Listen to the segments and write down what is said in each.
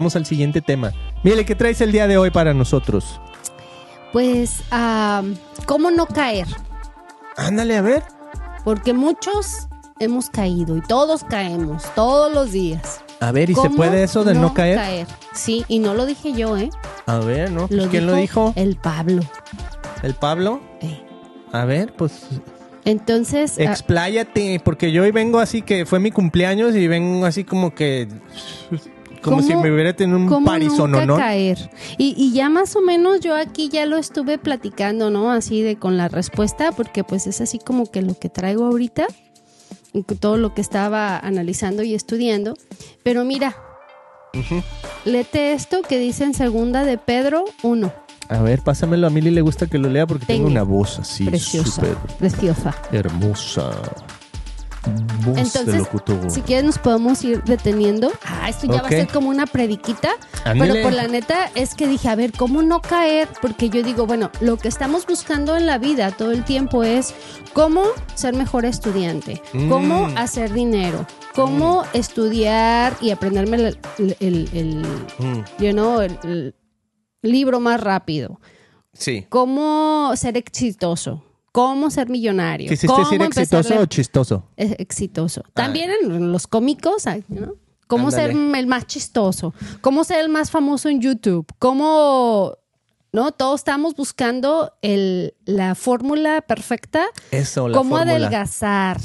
Vamos al siguiente tema. Mire, ¿qué traes el día de hoy para nosotros? Pues, ¿cómo no caer? Ándale, a ver. Porque muchos hemos caído y todos caemos todos los días. A ver, ¿y se ¿Cómo puede eso de no, caer? Sí, y no lo dije yo, ¿eh? A ver, ¿no? Pues, ¿Quién lo dijo? El Pablo. ¿El Pablo? Eh. A ver, pues Entonces, ah, expláyate, porque yo hoy vengo así que fue mi cumpleaños y vengo así como que como si ¿Cómo- me hubiera tenido un ¿cómo parizono, nunca ¿no? caer? Y, y ya más o menos yo aquí ya lo estuve platicando, ¿no? Así de con la respuesta, porque pues es así como que lo que traigo ahorita, todo lo que estaba analizando y estudiando. Pero mira, léete esto que dice en segunda de Pedro 1. A ver, pásamelo. A Mili le gusta que lo lea porque tengo una voz así preciosa, súper preciosa. hermosa. Voz de Entonces, locutor. si quieres nos podemos ir deteniendo. Ah, esto ya va a ser como una prediquita. Pero por la neta es que dije, a ver, ¿cómo no caer? Porque yo digo, bueno, lo que estamos buscando en la vida todo el tiempo es cómo ser mejor estudiante, cómo Mm. hacer dinero, cómo estudiar y aprenderme el, el, el- el- Mm, you know, el- el libro más rápido, sí. cómo ser exitoso, cómo ser millonario, ¿Quisiste cómo decir exitoso o chistoso? es exitoso. También en los cómicos, ¿no? Cómo ser el más chistoso, cómo ser el más famoso en YouTube, cómo, ¿no? Todos estamos buscando el, la fórmula perfecta, Eso, la cómo fórmula. adelgazar,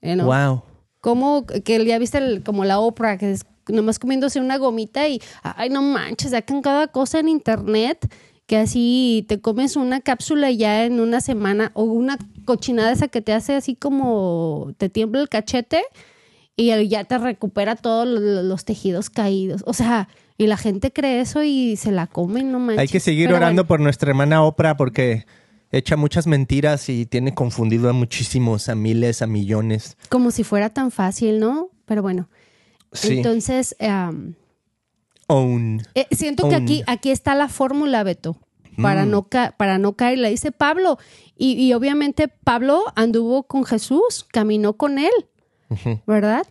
you know? Wow. Cómo, que ya viste el- como la Oprah, que es nomás comiéndose una gomita y, ay, no manches, sacan cada cosa en internet que así te comes una cápsula ya en una semana o una cochinada esa que te hace así como te tiembla el cachete y ya te recupera todos lo- los tejidos caídos. O sea, y la gente cree eso y se la comen, no manches. Hay que seguir Pero orando bueno, por nuestra hermana Oprah porque echa muchas mentiras y tiene confundido a muchísimos, a miles, a millones. como si fuera tan fácil, ¿no? Pero bueno. Sí. Entonces, Own. Eh, siento que aquí, aquí está la fórmula, Beto, para, Mm. no ca- para no caer. La dice Pablo. Y, y obviamente Pablo anduvo con Jesús, caminó con él. ¿verdad?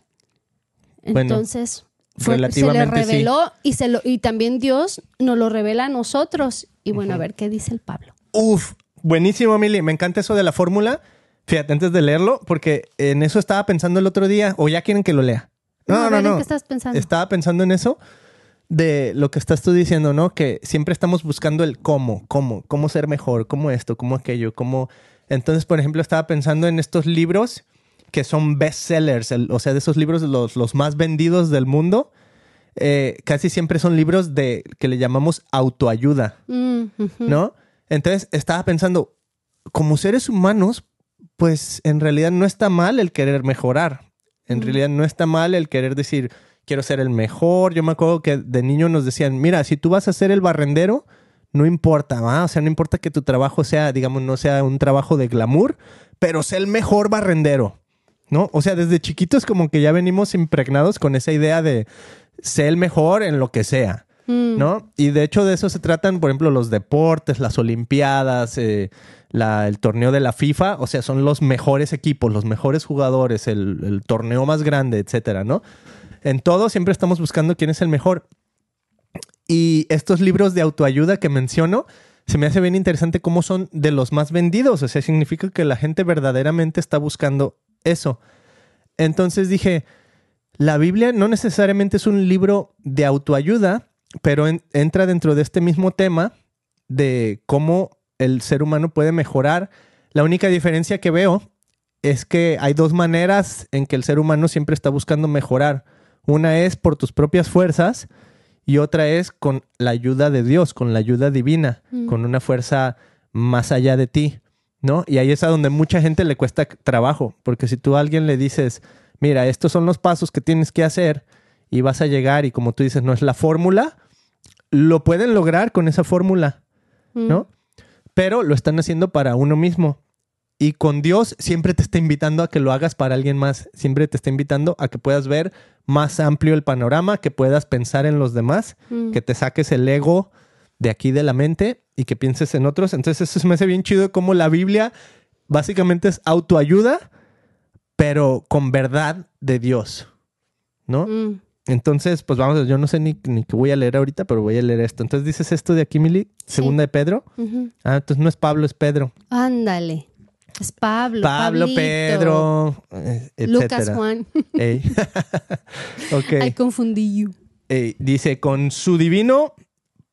Bueno, Entonces, fue- se le relativamente sí. reveló y, se lo, y también Dios nos lo revela a nosotros. Y bueno, a ver qué dice el Pablo. Uf, buenísimo, Mili. Me encanta eso de la fórmula. Fíjate, antes de leerlo, porque en eso estaba pensando el otro día, o ya quieren que lo lea. No, no, ¿en no. qué estás pensando? Estaba pensando en eso de lo que estás tú diciendo, ¿no? Que siempre estamos buscando el cómo, cómo, cómo ser mejor, cómo esto, cómo aquello, cómo. Entonces, por ejemplo, estaba pensando en estos libros que son bestsellers, el- o sea, de esos libros los, los más vendidos del mundo. eh, casi siempre son libros de que le llamamos autoayuda. Mm. ¿no? Entonces estaba pensando, como seres humanos, pues en realidad no está mal el querer mejorar. En realidad no está mal el querer decir, quiero ser el mejor. Yo me acuerdo que de niño nos decían, mira, si tú vas a ser el barrendero, no importa, ¿va? O sea, no importa que tu trabajo sea, digamos, no sea un trabajo de glamour, pero sé el mejor barrendero, ¿no? O sea, desde chiquitos como que ya venimos impregnados con esa idea de ser el mejor en lo que sea. Mm. ¿no? Y de hecho de eso se tratan, por ejemplo, los deportes, las olimpiadas, eh, la- el torneo de la FIFA, o sea, son los mejores equipos, los mejores jugadores, el, el torneo más grande, etcétera, ¿no? En todo siempre estamos buscando quién es el mejor. Y estos libros de autoayuda que menciono, se me hace bien interesante cómo son de los más vendidos, o sea, significa que la gente verdaderamente está buscando eso. Entonces dije, la Biblia no necesariamente es un libro de autoayuda, pero en- entra dentro de este mismo tema de cómo el ser humano puede mejorar. La única diferencia que veo es que hay dos maneras en que el ser humano siempre está buscando mejorar. Una es por tus propias fuerzas y otra es con la ayuda de Dios, con la ayuda divina, Mm. con una fuerza más allá de ti, ¿no? Y ahí es a donde mucha gente le cuesta trabajo, porque si tú a alguien le dices, mira, estos son los pasos que tienes que hacer y vas a llegar y como tú dices, no es la fórmula, lo pueden lograr con esa fórmula, Mm. ¿no? Pero lo están haciendo para uno mismo. Y con Dios siempre te está invitando a que lo hagas para alguien más. Siempre te está invitando a que puedas ver más amplio el panorama, que puedas pensar en los demás, Mm. que te saques el ego de aquí de la mente y que pienses en otros. Entonces eso se me hace bien chido como la Biblia básicamente es autoayuda, pero con verdad de Dios, ¿no? Mm. Entonces, pues vamos, yo no sé ni, ni qué voy a leer ahorita, pero voy a leer esto. Entonces dices esto de aquí, Mili, Sí. segunda de Pedro. Ah, entonces no es Pablo, es Pedro. Ándale. Es Pablo. Pablo, Pablito, Pedro, eh, Lucas. Juan. Ey. I confundí you. Dice, con su divino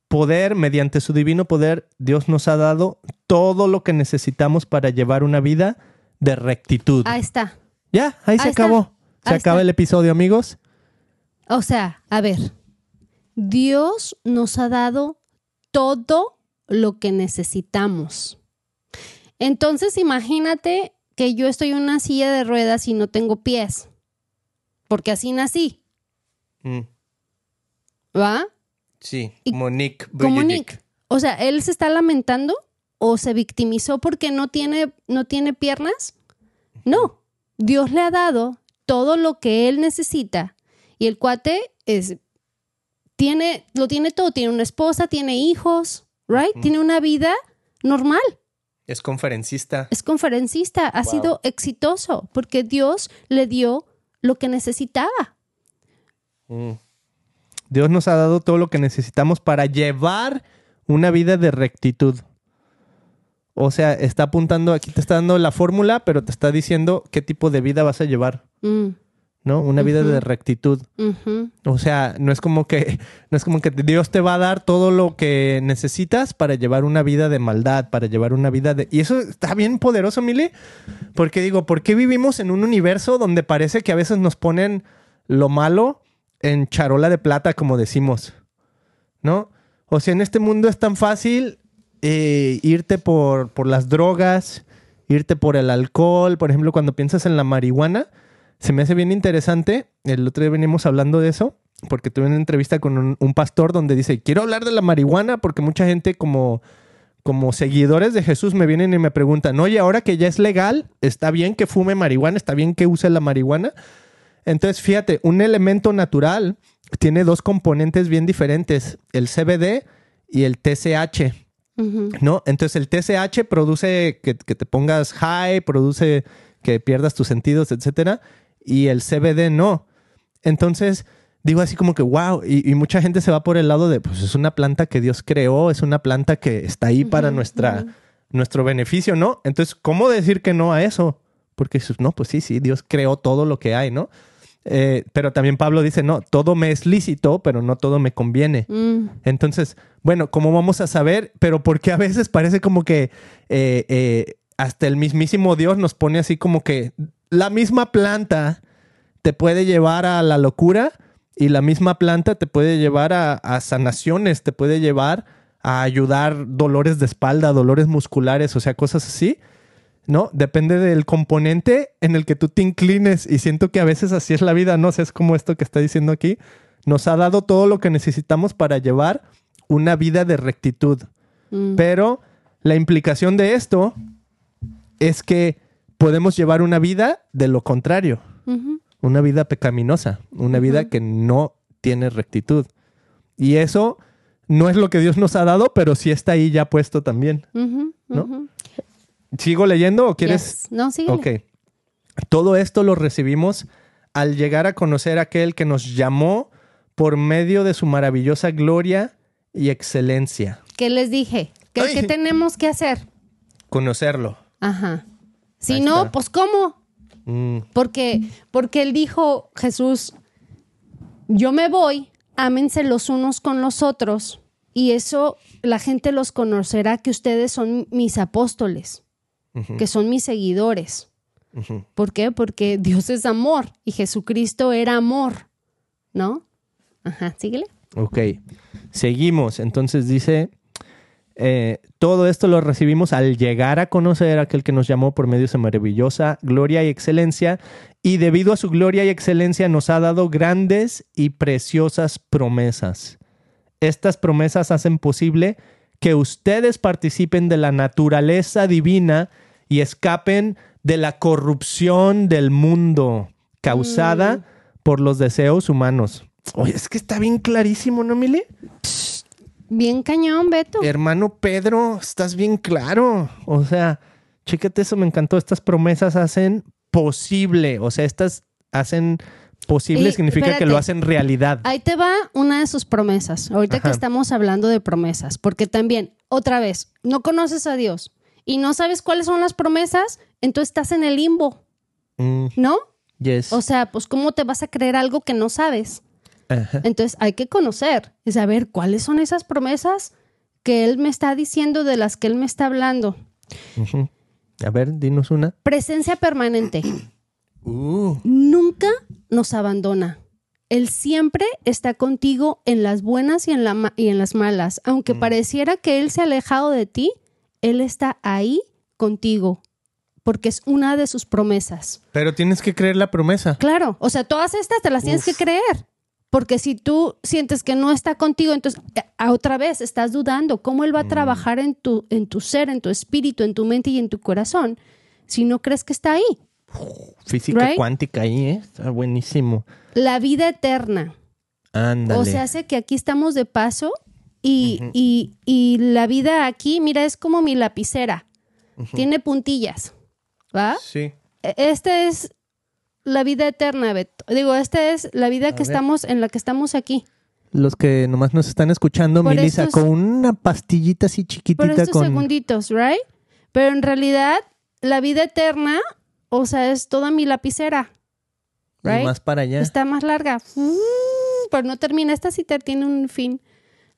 poder, mediante su divino poder, Dios nos ha dado todo lo que necesitamos para llevar una vida de rectitud. Ahí está. ya, ahí se está. acabó. Se Ahí acaba está. el episodio, amigos. O sea, a ver, Dios nos ha dado todo lo que necesitamos. Entonces, imagínate que yo estoy en una silla de ruedas y no tengo pies, porque así nací, Mm, ¿va? sí, Y- Monique Como Bujicic. Nick. O sea, él se está lamentando o se victimizó porque no tiene, no tiene piernas. No, Dios le ha dado todo lo que él necesita y el cuate es tiene lo tiene todo, tiene una esposa, tiene hijos, right? Tiene una vida normal. Es conferencista. Es conferencista, ha Wow. sido exitoso porque Dios le dio lo que necesitaba. Mm. Dios nos ha dado todo lo que necesitamos para llevar una vida de rectitud. O sea, está apuntando, aquí te está dando la fórmula, pero te está diciendo qué tipo de vida vas a llevar, Mm, ¿no? Una vida de rectitud. O sea, no es como que no es como que Dios te va a dar todo lo que necesitas para llevar una vida de maldad, para llevar una vida de y eso está bien poderoso, Mili, porque digo, ¿por qué vivimos en un universo donde parece que a veces nos ponen lo malo en charola de plata, como decimos? ¿No? O sea, en este mundo es tan fácil eh, irte por, por las drogas, irte por el alcohol, por ejemplo, cuando piensas en la marihuana, se me hace bien interesante. El otro día venimos hablando de eso, porque tuve una entrevista con un, un pastor donde dice, quiero hablar de la marihuana porque mucha gente como, como seguidores de Jesús me vienen y me preguntan, oye, ahora que ya es legal, ¿está bien que fume marihuana? ¿Está bien que use la marihuana? Entonces, fíjate, un elemento natural tiene dos componentes bien diferentes, el CBD y el TCH. ¿no? Entonces el TSH produce que, que te pongas high, produce que pierdas tus sentidos, etcétera, y el CBD no. Entonces digo así como que wow, y, y mucha gente se va por el lado de, pues es una planta que Dios creó, es una planta que está ahí para nuestra, nuestro beneficio, ¿no? Entonces, ¿cómo decir que no a eso? Porque dices, no, pues sí, sí, Dios creó todo lo que hay, ¿no? Eh, pero también Pablo dice, no, todo me es lícito, pero no todo me conviene. Mm. Entonces, bueno, ¿cómo vamos a saber? Pero porque a veces parece como que eh, eh, hasta el mismísimo Dios nos pone así como que la misma planta te puede llevar a la locura y la misma planta te puede llevar a, a sanaciones, te puede llevar a ayudar dolores de espalda, dolores musculares, o sea, cosas así. ¿no? Depende del componente en el que tú te inclines y siento que a veces así es la vida, no sé, es como esto que está diciendo aquí, nos ha dado todo lo que necesitamos para llevar una vida de rectitud, Mm. pero la implicación de esto es que podemos llevar una vida de lo contrario, una vida pecaminosa, una vida que no tiene rectitud. Y eso no es lo que Dios nos ha dado, pero sí está ahí ya puesto también. ¿no? ¿Sigo leyendo o quieres? Yes. No, síguele. Ok. Todo esto lo recibimos al llegar a conocer a aquel que nos llamó por medio de su maravillosa gloria y excelencia. ¿Qué les dije? ¿Qué, qué tenemos que hacer? Conocerlo. Ajá. Si Ahí no, está. pues ¿cómo? Mm, Porque, porque él dijo, Jesús, yo me voy, ámense los unos con los otros, y eso la gente los conocerá que ustedes son mis apóstoles, que son mis seguidores. ¿Por qué? Porque Dios es amor y Jesucristo era amor, ¿no? Ajá, síguele. Ok. Seguimos. Entonces dice, eh, todo esto lo recibimos al llegar a conocer a aquel que nos llamó por medio de su maravillosa gloria y excelencia, y debido a su gloria y excelencia nos ha dado grandes y preciosas promesas. Estas promesas hacen posible que ustedes participen de la naturaleza divina y escapen de la corrupción del mundo causada por los deseos humanos. Oye, es que está bien clarísimo, ¿no, Mili? Bien cañón, Beto. Hermano Pedro, estás bien claro. O sea, chécate eso, me encantó. Estas promesas hacen posible, o sea, estas hacen posible Y, significa que lo hacen realidad. Ahí te va una de sus promesas, ahorita que estamos hablando de promesas, porque también, otra vez, no conoces a Dios y no sabes cuáles son las promesas, entonces estás en el limbo, Mm, ¿no? yes. O sea, pues ¿cómo te vas a creer algo que no sabes? Ajá. Entonces hay que conocer y saber cuáles son esas promesas que Él me está diciendo, de las que Él me está hablando. A ver, dinos una. Presencia permanente. Uh, Nunca nos abandona. Él siempre está contigo en las buenas y en, la ma- y en las malas. Aunque pareciera que Él se ha alejado de ti, Él está ahí contigo, porque es una de sus promesas. pero tienes que creer la promesa. Claro, o sea, todas estas te las tienes que creer. Porque si tú sientes que no está contigo, entonces eh, a otra vez estás dudando cómo él va a trabajar en tu, en tu ser, en tu espíritu, en tu mente y en tu corazón, si no crees que está ahí. Física Right? cuántica ahí, ¿eh? Está buenísimo. La vida eterna. Ándale. O sea, hace que aquí estamos de paso y, y- y la vida aquí, mira, es como mi lapicera. Tiene puntillas. ¿Va? sí. E- Esta es la vida eterna, Beto. Digo, esta es la vida que ver. estamos, en la que estamos aquí. Los que nomás nos están escuchando, Por Mili estos- sacó una pastillita así Por chiquitita estos con. segunditos, ¿right? Pero en realidad, la vida eterna, o sea, es toda mi lapicera. y Right? más para allá. Está más larga. Pero no termina. Esta sí te tiene un fin.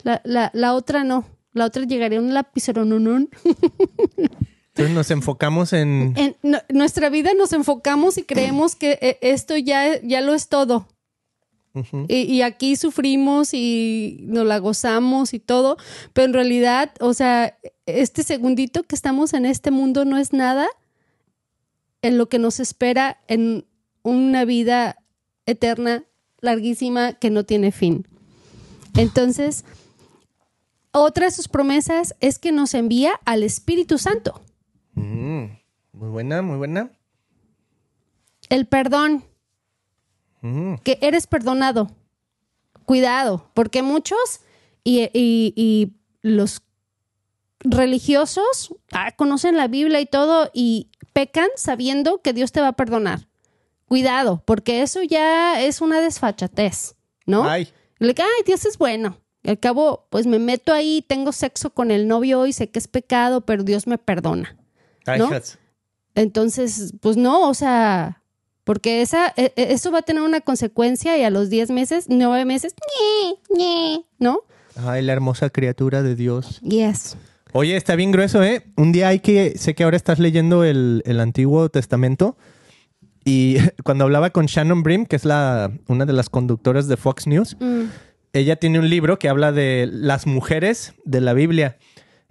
La, la, la otra no. La otra llegaría a un lapicero, no, no. Entonces nos enfocamos en. En no- nuestra vida nos enfocamos y creemos que eh, esto ya, ya lo es todo. Y aquí sufrimos y nos la gozamos y todo, pero en realidad, o sea, este segundito que estamos en este mundo no es nada en lo que nos espera en una vida eterna, larguísima, que no tiene fin. Entonces, otra de sus promesas es que nos envía al Espíritu Santo, Mm, muy buena, muy buena. el perdón. Mm, que eres perdonado. Cuidado, porque muchos y, y- y los religiosos ah, conocen la Biblia y todo y pecan sabiendo que Dios te va a perdonar. Cuidado, porque eso ya es una desfachatez, ¿no? Ay. Le ay, Dios es bueno. Y al cabo, pues me meto ahí, tengo sexo con el novio y sé que es pecado, pero Dios me perdona. Entonces, pues no, o sea, porque esa, e- e- eso va a tener una consecuencia y a los 10 meses, 9 meses, ¿no? Ay, la hermosa criatura de Dios. Yes. Oye, está bien grueso, ¿eh? Un día hay que, sé que ahora estás leyendo el, el Antiguo Testamento y cuando hablaba con Shannon Brim, que es la, una de las conductoras de Fox News, Mm. ella tiene un libro que habla de las mujeres de la Biblia.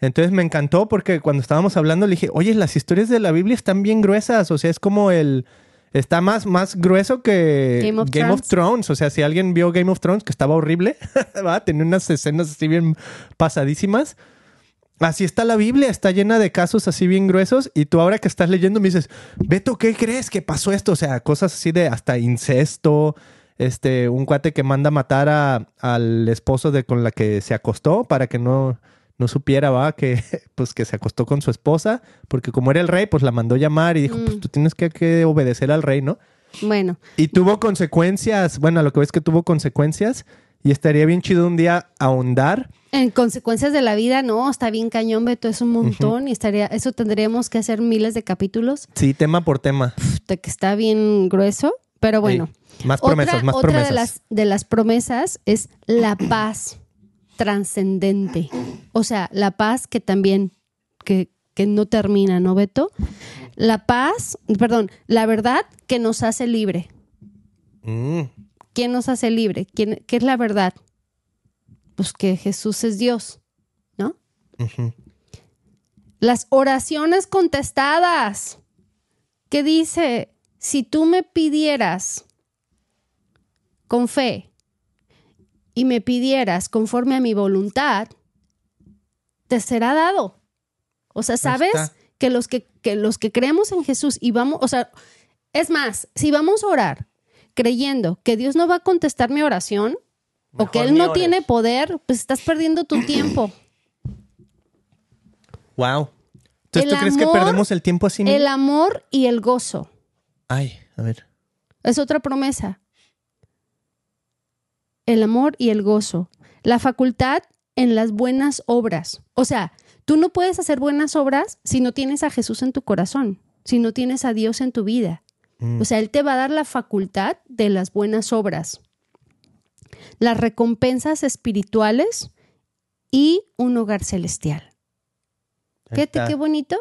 Entonces me encantó porque cuando estábamos hablando le dije, oye, las historias de la Biblia están bien gruesas, o sea, es como el... Está más, más grueso que Game of of Thrones. O sea, si alguien vio Game of Thrones, que estaba horrible, ¿va? tenía unas escenas así bien pasadísimas. Así está la Biblia, está llena de casos así bien gruesos. Y tú ahora que estás leyendo me dices, Beto, ¿qué crees que pasó esto? O sea, cosas así de hasta incesto, este, un cuate que manda matar a- al esposo de con la que se acostó para que no, no supiera, va, que pues que se acostó con su esposa, porque como era el rey, pues la mandó llamar y dijo, Mm. pues tú tienes que, que obedecer al rey, ¿no? Bueno, Y tuvo consecuencias, bueno, a lo que ves que tuvo consecuencias y estaría bien chido un día ahondar. en consecuencias de la vida, no, está bien cañón, Beto, es un montón y estaría, eso tendríamos que hacer miles de capítulos, Sí, tema por tema. que está bien grueso, pero bueno. Sí. Más promesas, otra, más otra promesas. de las, de las promesas es la paz trascendente. O sea, la paz que también, que, que no termina, ¿no, Beto? La paz, perdón, la verdad que nos hace libre. Mm, ¿Quién nos hace libre? ¿Quién, ¿Qué es la verdad? Pues que Jesús es Dios, ¿no? Las oraciones contestadas. ¿Qué dice? Si tú me pidieras con fe y me pidieras conforme a mi voluntad, te será dado. O sea, ¿sabes? Que los que, que los que creemos en Jesús y vamos, o sea, es más, si vamos a orar creyendo que Dios no va a contestar mi oración o que Él no tiene poder, pues estás perdiendo tu tiempo. Wow. Entonces, El ¿tú crees que perdemos el tiempo así? El amor y el gozo. Ay, a ver. Es otra promesa. El amor y el gozo. La facultad en las buenas obras. O sea, tú no puedes hacer buenas obras si no tienes a Jesús en tu corazón, si no tienes a Dios en tu vida. Mm. O sea, Él te va a dar la facultad de las buenas obras, las recompensas espirituales y un hogar celestial. Fíjate qué bonito.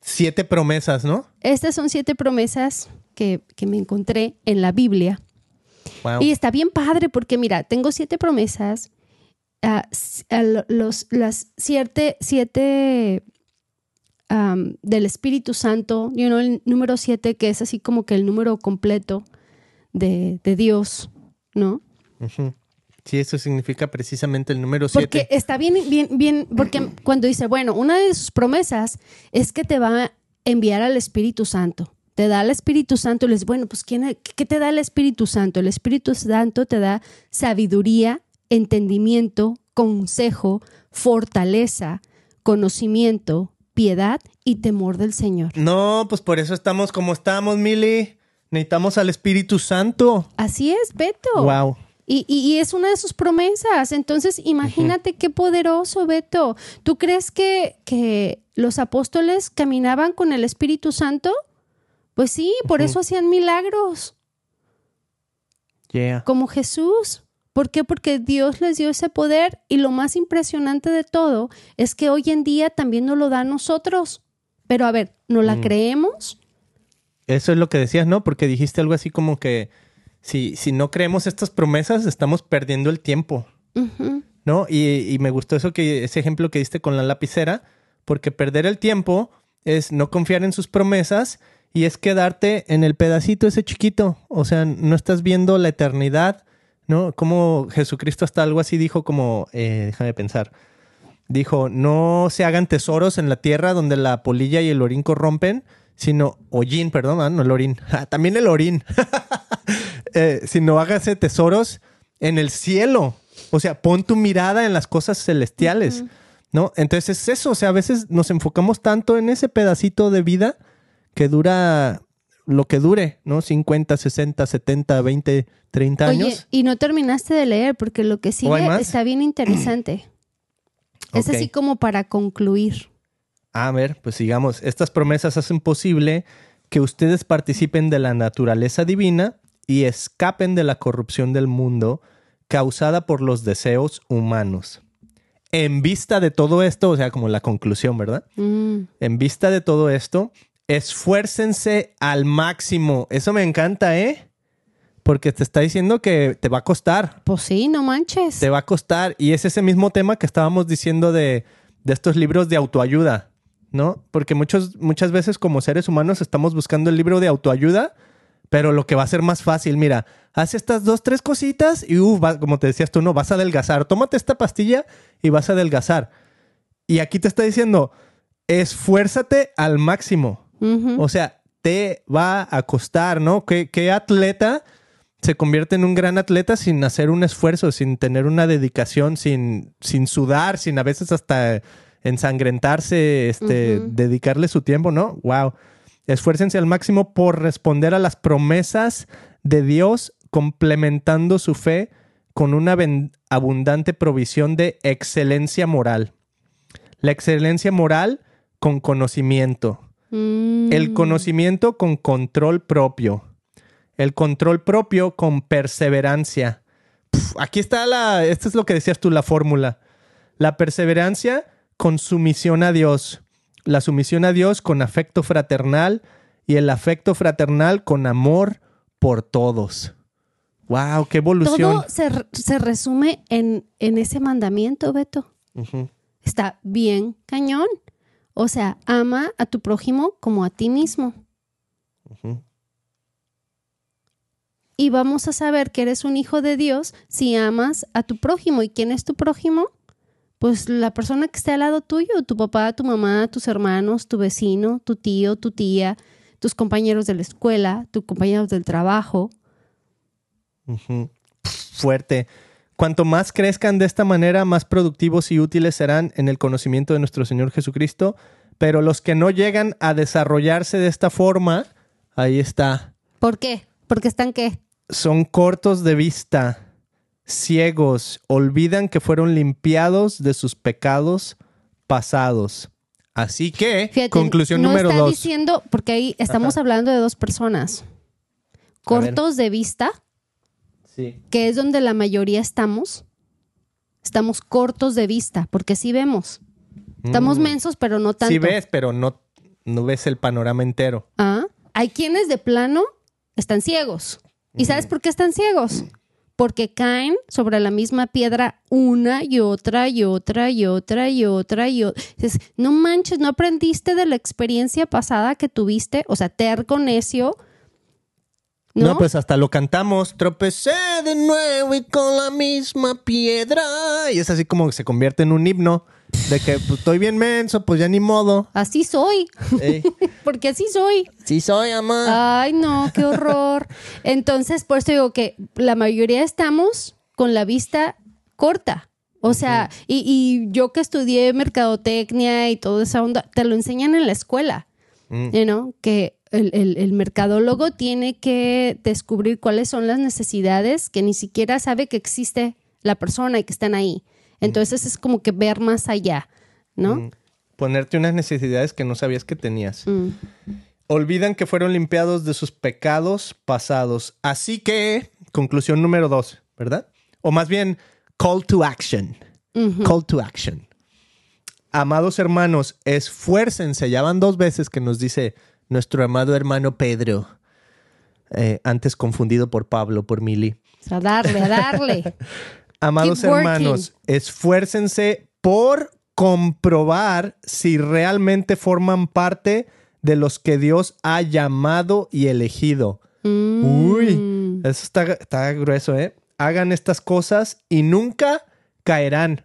Siete promesas, ¿no? Estas son siete promesas que, que me encontré en la Biblia. Wow. Y está bien padre porque, mira, tengo siete promesas, ah, ah, lo- los, las siete, siete am, del Espíritu Santo, you know, el número siete que es así como que el número completo de, de Dios, ¿no? Ujú. Sí, eso significa precisamente el número Porque siete. está bien, bien, bien, porque cuando dice, bueno, una de sus promesas es que te va a enviar al Espíritu Santo. Te da el Espíritu Santo y les, bueno, pues ¿quién, ¿qué te da el Espíritu Santo? El Espíritu Santo te da sabiduría, entendimiento, consejo, fortaleza, conocimiento, piedad y temor del Señor. No, pues por eso estamos como estamos, Mili. Necesitamos al Espíritu Santo. Así es, Beto. Wow. Y, y- y es una de sus promesas. Entonces, imagínate qué poderoso, Beto. ¿Tú crees que, que los apóstoles caminaban con el Espíritu Santo? Pues sí, por eso hacían milagros, Yeah. como Jesús. ¿Por qué? Porque Dios les dio ese poder y lo más impresionante de todo es que hoy en día también nos lo da a nosotros. Pero a ver, ¿no la creemos? Eso es lo que decías, ¿no? Porque dijiste algo así como que si, si no creemos estas promesas, estamos perdiendo el tiempo. ¿no? Y, y me gustó eso que, ese ejemplo que diste con la lapicera, porque perder el tiempo es no confiar en sus promesas y es quedarte en el pedacito ese chiquito. O sea, no estás viendo la eternidad, ¿no? Como Jesucristo hasta algo así dijo como, eh, déjame pensar, dijo, no se hagan tesoros en la tierra donde la polilla y el orín corrompen, sino, hollín, perdón, ah, no el orín, Ah, también el orín, Eh, sino hágase tesoros en el cielo. O sea, pon tu mirada en las cosas celestiales, ¿no? Entonces es eso, o sea, a veces nos enfocamos tanto en ese pedacito de vida que dura lo que dure, ¿no? 50, 60, 70, 20, 30 Oye, años. y no terminaste de leer porque lo que sigue está bien interesante. Es así como para concluir. A ver, pues sigamos. Estas promesas hacen posible que ustedes participen de la naturaleza divina y escapen de la corrupción del mundo causada por los deseos humanos. En vista de todo esto, o sea, como la conclusión, ¿verdad? Mm. En vista de todo esto, esfuércense al máximo. Eso me encanta, ¿eh? Porque te está diciendo que te va a costar Pues sí, no manches. te va a costar. Y es ese mismo tema que estábamos diciendo de, de estos libros de autoayuda, ¿no? Porque muchos, muchas veces como seres humanos estamos buscando el libro de autoayuda, pero lo que va a ser más fácil, mira, haz estas dos, tres cositas y, uh, va- como te decías tú, no, vas a adelgazar. Tómate esta pastilla y vas a adelgazar. Y aquí te está diciendo, esfuérzate al máximo. O sea, te va a costar, ¿no? ¿Qué, qué atleta se convierte en un gran atleta sin hacer un esfuerzo, sin tener una dedicación, sin, sin sudar, sin a veces hasta ensangrentarse, este, dedicarle su tiempo, ¿no? Wow. Esfuércense al máximo por responder a las promesas de Dios, complementando su fe con una abundante provisión de excelencia moral. La excelencia moral con conocimiento. Mm. El conocimiento con control propio. El control propio con perseverancia. Aquí está la, esto es lo que decías tú, la fórmula. La perseverancia con sumisión a Dios. La sumisión a Dios con afecto fraternal y el afecto fraternal con amor por todos. Wow, qué evolución. Todo se, se resume en, en ese mandamiento, Beto. Está bien cañón. O sea, ama a tu prójimo como a ti mismo. Y vamos a saber que eres un hijo de Dios si amas a tu prójimo. ¿Y quién es tu prójimo? Pues la persona que esté al lado tuyo, tu papá, tu mamá, tus hermanos, tu vecino, tu tío, tu tía, tus compañeros de la escuela, tus compañeros del trabajo. Fuerte. Cuanto más crezcan de esta manera, más productivos y útiles serán en el conocimiento de nuestro Señor Jesucristo. Pero los que no llegan a desarrollarse de esta forma, ahí está, ¿Por qué? Porque están qué? son cortos de vista, ciegos, olvidan que fueron limpiados de sus pecados pasados. Así que, Fíjate, conclusión no número está dos. diciendo, porque ahí estamos hablando de dos personas. Cortos de vista, Sí. que es donde la mayoría estamos. Estamos cortos de vista, porque sí vemos. Estamos mensos, pero no tanto. Mm. Sí ves, pero no, no ves el panorama entero. Ah, Hay quienes de plano están ciegos. ¿Y sabes por qué están ciegos? Porque caen sobre la misma piedra una y otra y otra y otra y otra y otra. No manches, no aprendiste de la experiencia pasada que tuviste, o sea, terco, necio. ¿No? No, pues hasta lo cantamos. Tropecé de nuevo y con la misma piedra. Y es así como que se convierte en un himno de que pues, estoy bien menso, pues ya ni modo. Así soy, porque así soy. sí soy, ama. Ay, no, qué horror. Entonces, por eso digo que la mayoría estamos con la vista corta. O sea, y, y yo que estudié mercadotecnia y toda esa onda, te lo enseñan en la escuela, Mm. you know, que el, el- el mercadólogo tiene que descubrir cuáles son las necesidades que ni siquiera sabe que existe la persona y que están ahí. Entonces es como que ver más allá, ¿no? Mm. Ponerte unas necesidades que no sabías que tenías. Mm. Olvidan que fueron limpiados de sus pecados pasados. Así que, conclusión número dos, ¿verdad? O más bien, call to action. Call to action. Amados hermanos, esfuércense. Ya van dos veces que nos dice nuestro amado hermano Pedro, eh, antes confundido por Pablo, por Mili. Sea, darle, a darle. Amados Keep working. hermanos, esfuércense por comprobar si realmente forman parte de los que Dios ha llamado y elegido. Mm. Uy, eso está, está grueso, ¿eh? Hagan estas cosas y nunca caerán.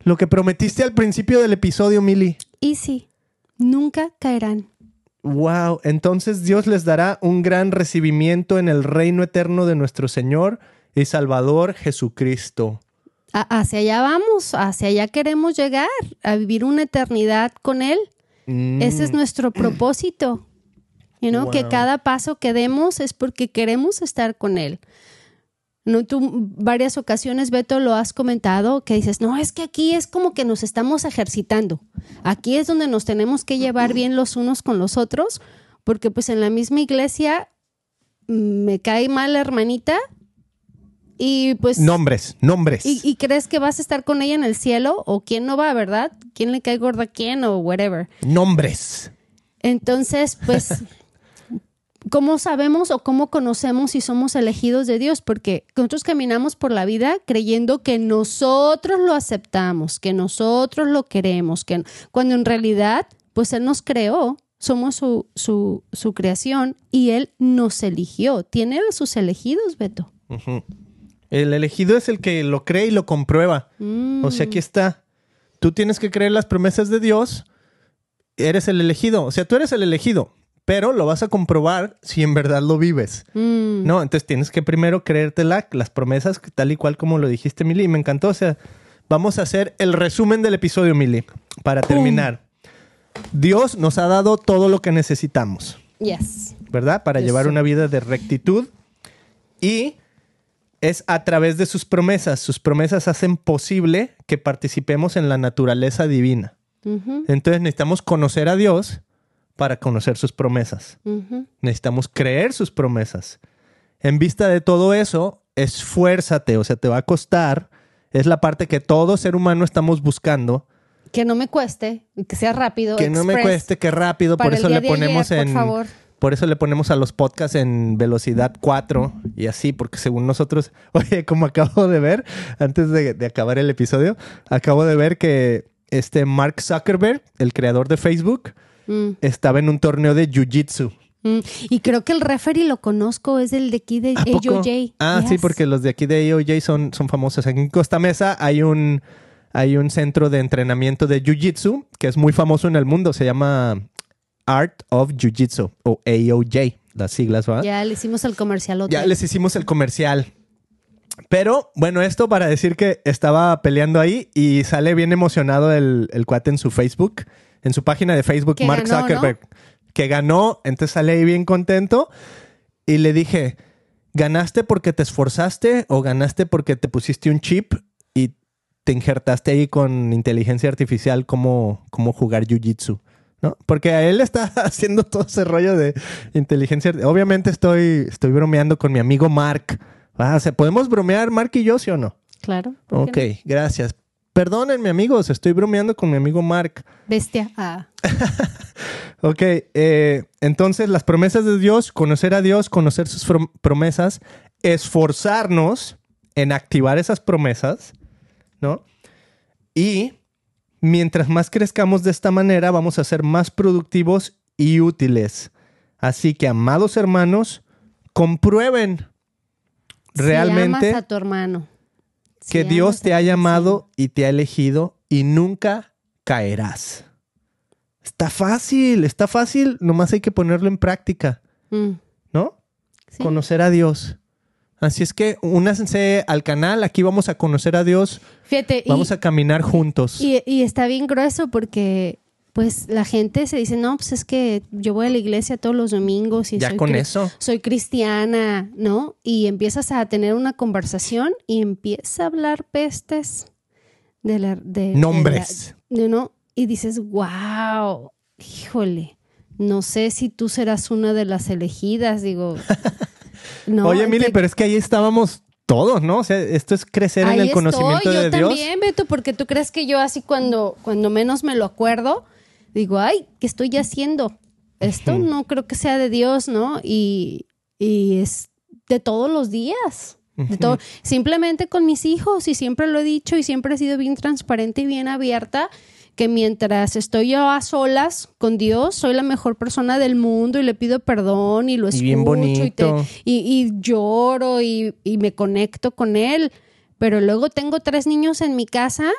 Lo que prometiste al principio del episodio, Mili. Y sí, nunca caerán. Wow, entonces Dios les dará un gran recibimiento en el reino eterno de nuestro Señor y Salvador Jesucristo. Hacia allá vamos, hacia allá queremos llegar, a vivir una eternidad con Él. Mm, Ese es nuestro propósito. You know, Que cada paso que demos es porque queremos estar con Él. No, tú varias ocasiones, Beto, lo has comentado, que dices, no, es que aquí es como que nos estamos ejercitando. Aquí es donde nos tenemos que llevar bien los unos con los otros, porque pues en la misma iglesia mm, me cae mal la hermanita y pues... Nombres, nombres. ¿Y, y crees que vas a estar con ella en el cielo? ¿O quién no va, verdad? ¿Quién le cae gorda a quién o whatever? Nombres. Entonces, pues, ¿cómo sabemos o cómo conocemos si somos elegidos de Dios? Porque nosotros caminamos por la vida creyendo que nosotros lo aceptamos, que nosotros lo queremos, que cuando en realidad, pues Él nos creó, somos su, su, su creación y Él nos eligió. Tiene a sus elegidos, Beto. El elegido es el que lo cree y lo comprueba. Mm. O sea, aquí está. Tú tienes que creer las promesas de Dios. Eres el elegido. O sea, tú eres el elegido. Pero lo vas a comprobar si en verdad lo vives. Mm. No, entonces tienes que primero creértela, las promesas, tal y cual como lo dijiste, Mili. Y me encantó. O sea, vamos a hacer el resumen del episodio, Mili, para terminar. Dios nos ha dado todo lo que necesitamos. Yes. ¿verdad? Para llevar una vida de rectitud. Y es a través de sus promesas. Sus promesas hacen posible que participemos en la naturaleza divina. Entonces necesitamos conocer a Dios para conocer sus promesas. ujú. Necesitamos creer sus promesas. En vista de todo eso, esfuérzate, o sea, te va a costar. Es la parte que todo ser humano estamos buscando. Que no me cueste, que sea rápido. Que no me cueste, que rápido. Para Por eso le ayer, ponemos por en. favor. Por eso le ponemos a los podcasts en velocidad 4 y así, porque según nosotros, oye, como acabo de ver, antes de, de acabar el episodio, acabo de ver que este Mark Zuckerberg, el creador de Facebook, Mm, estaba en un torneo de Jiu-Jitsu. mm. Y creo que el referee lo conozco, es el de aquí de. AOJ. Ah, sí, porque los de aquí de AOJ son, son famosos. Aquí en Costa Mesa hay un, hay un centro de entrenamiento de Jiu-Jitsu que es muy famoso en el mundo. Se llama Art of Jiu-Jitsu o AOJ, las siglas, ¿verdad? Ya le hicimos el comercial Ya les hicimos el comercial. Pero bueno, esto para decir que estaba peleando ahí y sale bien emocionado el, el cuate en su Facebook, en su página de Facebook, Que Mark ganó, Zuckerberg, que ganó, entonces sale ahí bien contento y le dije, ¿Ganaste porque te esforzaste o ganaste porque te pusiste un chip y te injertaste ahí con inteligencia artificial cómo, cómo jugar Jiu-Jitsu? ¿No? Porque a él está haciendo todo ese rollo de inteligencia. Obviamente estoy, estoy bromeando con mi amigo Mark. Ah, o sea, ¿podemos bromear Mark y yo, sí o no? Claro. ¿por Ok, no? gracias. Perdónenme, amigos, estoy bromeando con mi amigo Mark. Bestia. Ah. Ok, eh, entonces las promesas de Dios, conocer a Dios, conocer sus prom- promesas, esforzarnos en activar esas promesas, ¿no? Y mientras más crezcamos de esta manera, vamos a ser más productivos y útiles. Así que, amados hermanos, comprueben Si realmente amas a tu hermano. Que Dios te ha llamado y te ha elegido y nunca caerás. Está fácil, está fácil, nomás hay que ponerlo en práctica, Mm, ¿no? sí. Conocer a Dios. Así es que únanse al canal, aquí vamos a conocer a Dios, Fíjate, y- vamos a caminar juntos. Y, y está bien grueso porque pues la gente se dice, no, pues es que yo voy a la iglesia todos los domingos y ya soy, con cri- eso. soy cristiana, ¿no? Y empiezas a tener una conversación y empieza a hablar pestes de la... De, Nombres. de la- ¿no? Y dices, wow, híjole, no sé si tú serás una de las elegidas, digo... no, Oye, Mili, que- pero es que ahí estábamos todos, ¿no? O sea, esto es crecer en el conocimiento de yo Dios. también, Beto, porque tú crees que yo así cuando, cuando menos me lo acuerdo, digo, ay, ¿qué estoy haciendo? Esto no creo que sea de Dios, ¿no? Y, y es de todos los días. De todo. Simplemente con mis hijos, y siempre lo he dicho, y siempre he sido bien transparente y bien abierta, que mientras estoy yo a solas con Dios, soy la mejor persona del mundo y le pido perdón y lo Y escucho bien y te- bonito. y, y lloro y, y me conecto con él. Pero luego tengo tres niños en mi casa,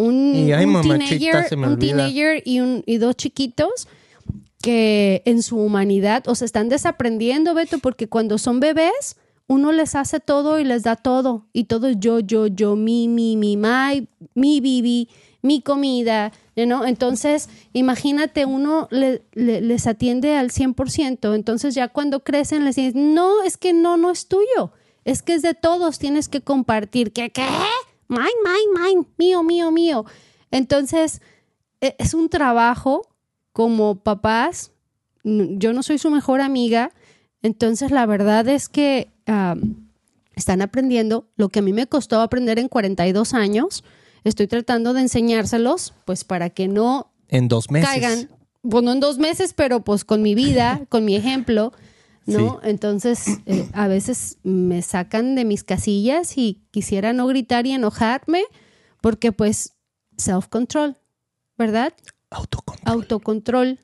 un, Y, ay, un mamachita, teenager, un teenager y, un, y dos chiquitos que en su humanidad, o se están desaprendiendo, Beto, porque cuando son bebés, uno les hace todo y les da todo. Y todo es yo, yo, yo, mi, mi, mi, my, mi bibi, mi comida, ¿no? Entonces, imagínate, uno le- le- les atiende al 100%. Entonces, ya cuando crecen, les dicen, no, es que no, no es tuyo. Es que es de todos, tienes que compartir. ¿Qué? ¿Qué? Mine, mine, mine, mío, mío, mío. Entonces, e- es un trabajo como papás. Yo no soy su mejor amiga. Entonces, la verdad es que están aprendiendo lo que a mí me costó aprender en 42 años. Estoy tratando de enseñárselos, pues para que no En dos meses. caigan, pues no en dos meses, pero pues con mi vida, con mi ejemplo, ¿no? Entonces, eh, a veces me sacan de mis casillas y quisiera no gritar y enojarme, porque pues self-control, ¿verdad? Autocontrol. Autocontrol,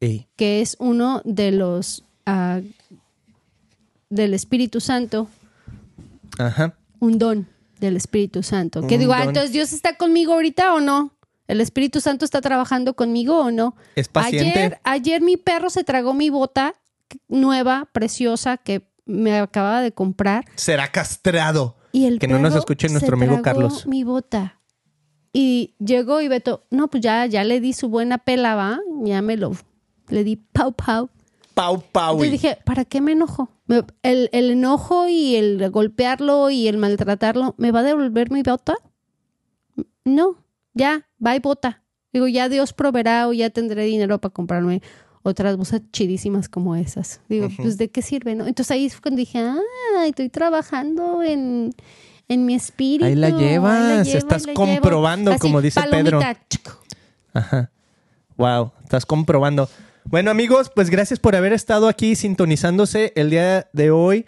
Ey. que es uno de los ah, del Espíritu Santo, Ajá. un don del Espíritu Santo. Que digo, ah, entonces Dios está conmigo ahorita o no? ¿El Espíritu Santo está trabajando conmigo o no? Es paciente. Ayer, ayer mi perro se tragó mi bota nueva, preciosa, que me acababa de comprar. Será castrado. Y el Que no nos escuche nuestro amigo Carlos. Mi bota. Y llegó y Beto, no, pues ya, ya le di su buena pela, va. Ya me lo, le di pau pau. Pau, pau. Entonces dije, ¿para qué me enojo? El, el enojo y el golpearlo y el maltratarlo, ¿me va a devolver mi bota? No, ya, bye bota. Digo, ya Dios proveerá o ya tendré dinero para comprarme otras bolsas chidísimas como esas. Digo, pues ¿de qué sirve? no? Entonces ahí fue cuando dije, ah, estoy trabajando en, en mi espíritu. Ahí la llevas, llevo, estás la comprobando, Así, como dice Pedro. palomita, chuc. Ajá. Wow, estás comprobando. Bueno, amigos, pues gracias por haber estado aquí sintonizándose el día de hoy.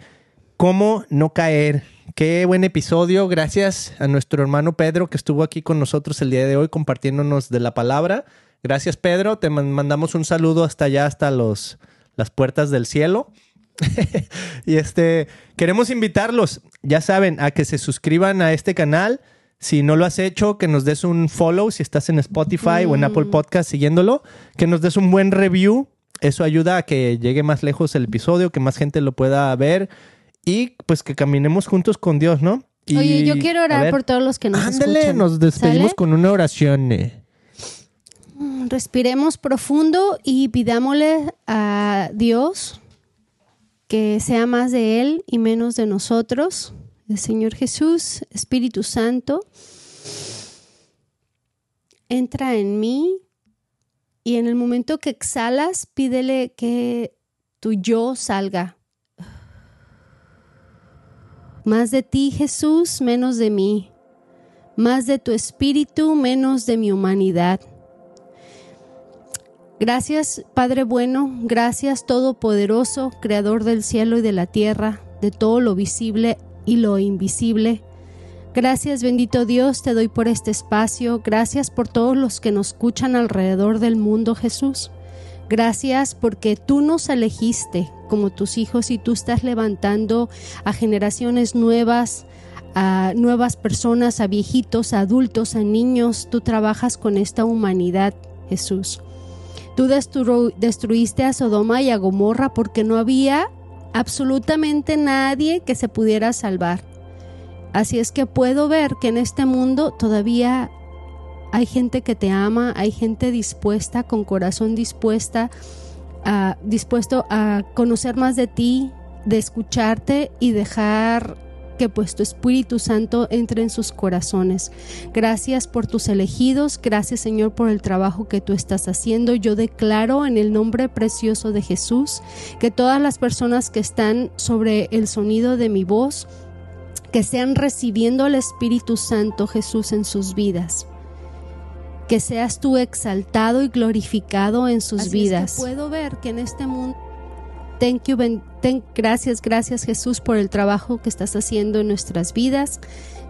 ¿Cómo no caer? Qué buen episodio. Gracias a nuestro hermano Pedro que estuvo aquí con nosotros el día de hoy compartiéndonos de la palabra. Gracias, Pedro. Te man- mandamos un saludo hasta allá, hasta los, las puertas del cielo. y este, queremos invitarlos, ya saben, a que se suscriban a este canal. Si no lo has hecho, que nos des un follow si estás en Spotify o en Apple Podcast siguiéndolo, que nos des un buen review. Eso ayuda a que llegue más lejos el episodio, que más gente lo pueda ver y pues que caminemos juntos con Dios, ¿no? Y, Oye, yo quiero orar por todos los que nos Ándale, escuchan. nos despedimos ¿Sale? con una oración. eh. Respiremos profundo y pidámosle a Dios que sea más de Él y menos de nosotros. El Señor Jesús, Espíritu Santo, entra en mí y en el momento que exhalas, pídele que tu yo salga. Más de ti, Jesús, menos de mí. Más de tu espíritu, menos de mi humanidad. Gracias, Padre bueno, gracias Todopoderoso, Creador del cielo y de la tierra, de todo lo visible y lo invisible. Gracias, bendito Dios, te doy por este espacio. Gracias por todos los que nos escuchan alrededor del mundo, Jesús. Gracias porque tú nos elegiste como tus hijos y tú estás levantando a generaciones nuevas, a nuevas personas, a viejitos, a adultos, a niños. Tú trabajas con esta humanidad, Jesús. Tú destruiste a Sodoma y a Gomorra porque no había absolutamente nadie que se pudiera salvar. Así es que puedo ver que en este mundo todavía hay gente que te ama, hay gente dispuesta, con corazón dispuesta, dispuesto a conocer más de ti, de escucharte y dejar que pues tu Espíritu Santo entre en sus corazones. Gracias por tus elegidos, gracias Señor por el trabajo que tú estás haciendo. Yo declaro en el nombre precioso de Jesús que todas las personas que están sobre el sonido de mi voz, que sean recibiendo al Espíritu Santo Jesús en sus vidas. Que seas tú exaltado y glorificado en sus vidas. puedo ver que en este mundo Thank you, gracias, gracias Jesús por el trabajo que estás haciendo en nuestras vidas.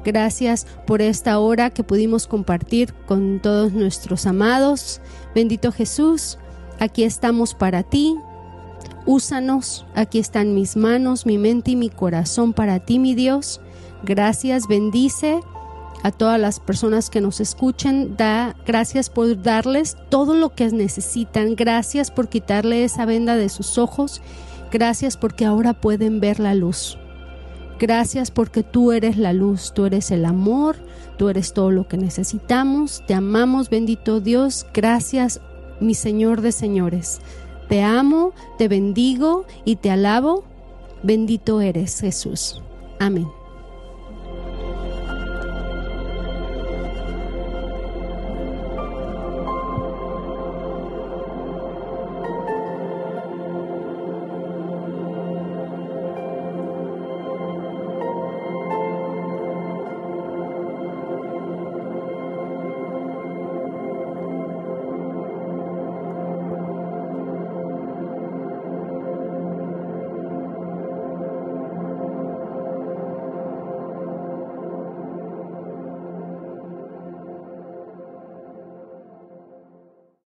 Gracias por esta hora que pudimos compartir con todos nuestros amados. Bendito Jesús, aquí estamos para ti. Úsanos, aquí están mis manos, mi mente y mi corazón para ti, mi Dios. Gracias, bendice a todas las personas que nos escuchen. Da gracias por darles todo lo que necesitan. Gracias por quitarle esa venda de sus ojos. Gracias porque ahora pueden ver la luz. Gracias porque tú eres la luz, tú eres el amor, tú eres todo lo que necesitamos. Te amamos, bendito Dios. Gracias, mi Señor de señores. Te amo, te bendigo y te alabo. Bendito eres, Jesús. Amén.